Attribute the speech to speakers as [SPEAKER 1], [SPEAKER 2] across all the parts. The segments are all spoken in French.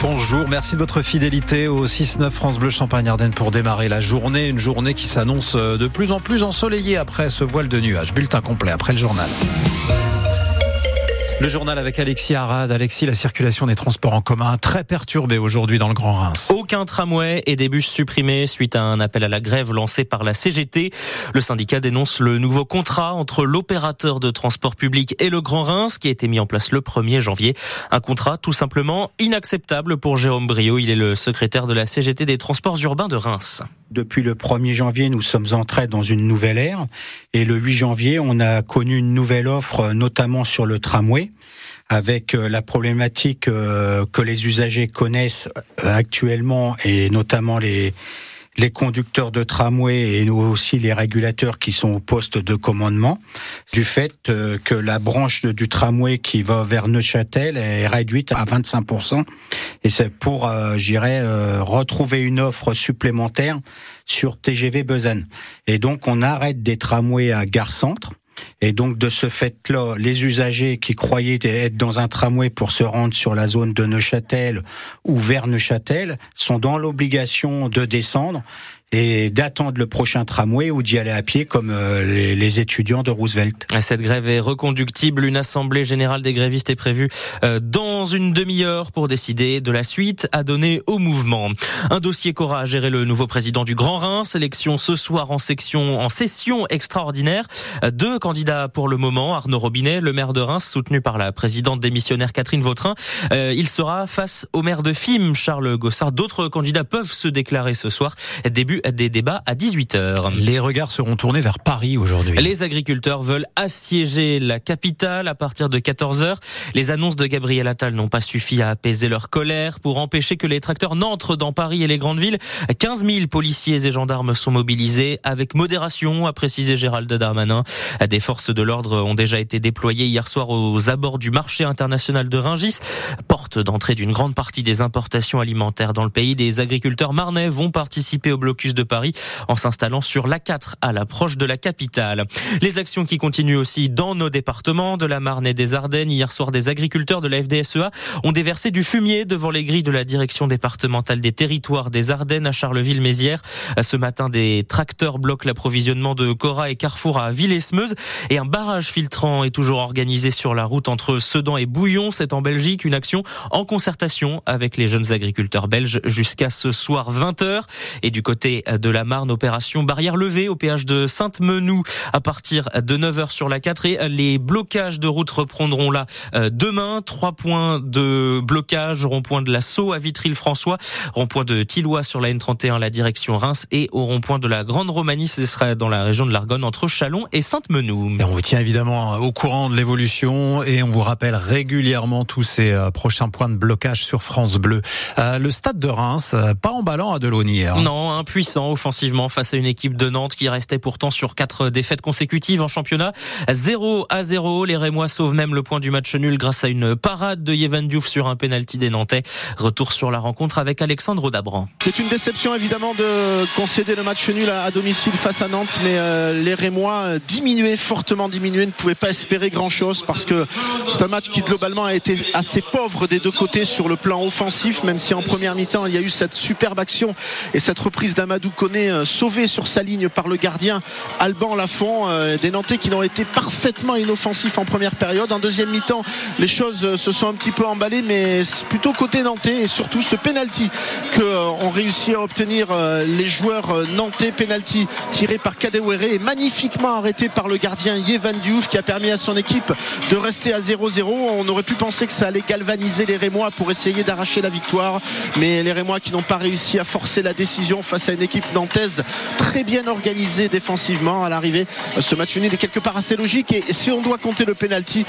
[SPEAKER 1] bonjour. Merci de votre fidélité au 6-9 France Bleu Champagne-Ardenne pour démarrer la journée. Une journée qui s'annonce de plus en plus ensoleillée après ce voile de nuages. Bulletin complet après le journal. Le journal avec Alexis Arad. Alexis, la circulation des transports en commun très perturbée aujourd'hui dans le Grand Reims.
[SPEAKER 2] Aucun tramway et des bus supprimés suite à un appel à la grève lancé par la CGT. Le syndicat dénonce le nouveau contrat entre l'opérateur de transport public et le Grand Reims qui a été mis en place le 1er janvier. Un contrat tout simplement inacceptable pour Jérôme Brio. Il est le secrétaire de la CGT des transports urbains de Reims.
[SPEAKER 3] Depuis le 1er janvier, nous sommes entrés dans une nouvelle ère. Et le 8 janvier, on a connu une nouvelle offre, notamment sur le tramway avec euh, la problématique euh, que les usagers connaissent euh, actuellement et notamment les les conducteurs de tramway et nous aussi les régulateurs qui sont au poste de commandement, du fait que la branche du tramway qui va vers Neuchâtel est réduite à 25%. Et c'est pour, j'irais, retrouver une offre supplémentaire sur TGV Besançon. Et donc on arrête des tramways à Gare Centre et donc de ce fait-là, les usagers qui croyaient être dans un tramway pour se rendre sur la zone de Neuchâtel ou vers Neuchâtel sont dans l'obligation de descendre et d'attendre le prochain tramway ou d'y aller à pied comme euh, les, étudiants de Roosevelt.
[SPEAKER 2] Cette grève est reconductible. Une assemblée générale des grévistes est prévue euh, dans une demi-heure pour décider de la suite à donner au mouvement. Un dossier qu'aura à gérer le nouveau président du Grand Rhin. Sélection ce soir en section, en session extraordinaire. Deux candidats pour le moment. Arnaud Robinet, le maire de Reims, soutenu par la présidente démissionnaire Catherine Vautrin. Euh, il sera face au maire de Fim, Charles Gossard. D'autres candidats peuvent se déclarer ce soir. Début des débats à 18h.
[SPEAKER 1] Les regards seront tournés vers Paris aujourd'hui.
[SPEAKER 2] Les agriculteurs veulent assiéger la capitale à partir de 14h. Les annonces de Gabriel Attal n'ont pas suffi à apaiser leur colère pour empêcher que les tracteurs n'entrent dans Paris et les grandes villes. 15 000 policiers et gendarmes sont mobilisés avec modération, a précisé Gérald Darmanin. Des forces de l'ordre ont déjà été déployées hier soir aux abords du marché international de Ringis, porte d'entrée d'une grande partie des importations alimentaires dans le pays. Des agriculteurs marnais vont participer au blocus de Paris en s'installant sur l'A4 à l'approche de la capitale. Les actions qui continuent aussi dans nos départements de la Marne et des Ardennes. Hier soir, des agriculteurs de la FDSEA ont déversé du fumier devant les grilles de la direction départementale des territoires des Ardennes à Charleville-Mézières. Ce matin, des tracteurs bloquent l'approvisionnement de Cora et Carrefour à Villesmeuse et un barrage filtrant est toujours organisé sur la route entre Sedan et Bouillon. C'est en Belgique une action en concertation avec les jeunes agriculteurs belges jusqu'à ce soir 20h. Et du côté de la Marne, opération barrière levée au péage de Sainte-Menou à partir de 9h sur la 4 et les blocages de route reprendront là euh, demain. Trois points de blocage, rond-point de la Sceau à Vitry-le-François, rond-point de Tillois sur la N31 la direction Reims et au rond-point de la Grande Romanie, ce sera dans la région de l'Argonne entre Chalon et Sainte-Menou.
[SPEAKER 1] Et on vous tient évidemment au courant de l'évolution et on vous rappelle régulièrement tous ces euh, prochains points de blocage sur France Bleu. Euh, le stade de Reims, pas emballant à Delaunay hier.
[SPEAKER 2] Non, un puissant offensivement face à une équipe de Nantes qui restait pourtant sur quatre défaites consécutives en championnat. 0 à 0. Les Rémois sauvent même le point du match nul grâce à une parade de Yevan Diouf sur un penalty des Nantais. Retour sur la rencontre avec Alexandre Dabran.
[SPEAKER 4] C'est une déception évidemment de concéder le match nul à domicile face à Nantes, mais euh, les Rémois euh, diminués, fortement diminués, ne pouvaient pas espérer grand chose parce que c'est un match qui globalement a été assez pauvre des deux côtés sur le plan offensif, même si en première mi-temps il y a eu cette superbe action et cette reprise d'Amadou Amadou Koné euh, sauvé sur sa ligne par le gardien Alban Lafont. Euh, des Nantais qui n'ont été parfaitement inoffensifs en première période. En deuxième mi-temps, les choses euh, se sont un petit peu emballées, mais plutôt côté nantais et surtout ce penalty qu'ont réussi à obtenir les joueurs nantais. Penalty tiré par Kadewere et magnifiquement arrêté par le gardien Yevan Diouf qui a permis à son équipe de rester à 0-0. On aurait pu penser que ça allait galvaniser les Rémois pour essayer d'arracher la victoire, mais les Rémois qui n'ont pas réussi à forcer la décision face à une équipe équipe nantaise très bien organisée défensivement à l'arrivée. Ce match nul est quelque part assez logique et si on doit compter le penalty,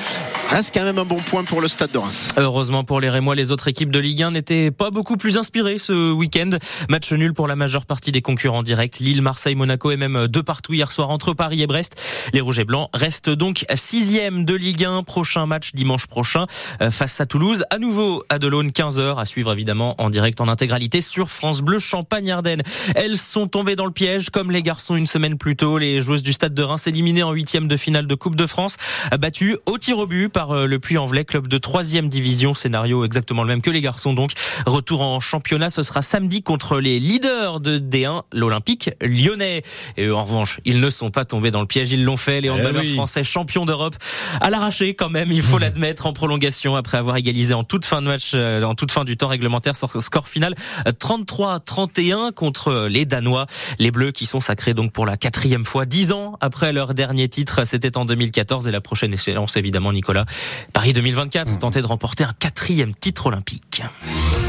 [SPEAKER 4] reste quand même un bon point pour le Stade de Reims.
[SPEAKER 2] Heureusement pour les Rémois, les autres équipes de Ligue 1 n'étaient pas beaucoup plus inspirées ce week-end. Match nul pour la majeure partie des concurrents directs. Lille, Marseille, Monaco et même deux partout hier soir entre Paris et Brest. Les Rouges et Blancs restent donc sixième de Ligue 1. Prochain match dimanche prochain euh, face à Toulouse. À nouveau à Delaune, 15h à suivre évidemment en direct en intégralité sur France Bleu Champagne-Ardenne. Elles sont tombées dans le piège comme les garçons une semaine plus tôt. Les joueuses du Stade de Reims éliminées en huitième de finale de Coupe de France, battues au tir au but par euh, le Puy-en-Velay, club de troisième division. Scénario exactement le même que les garçons donc. Retour en championnat, ce sera samedi contre les leaders de D1, l'Olympique lyonnais. Et en revanche, ils ne sont pas tombés dans le piège, ils l'ont fait. Les eh handballeurs français champions d'Europe à l'arraché quand même, il faut l'admettre, en prolongation après avoir égalisé en toute fin de match, euh, en toute fin du temps réglementaire, score final 33-31 contre les Danois. Les Bleus qui sont sacrés donc pour la quatrième fois, dix ans après leur dernier titre, c'était en 2014 et la prochaine échéance évidemment Nicolas, Paris 2024, tenter de remporter un quatrième titre olympique.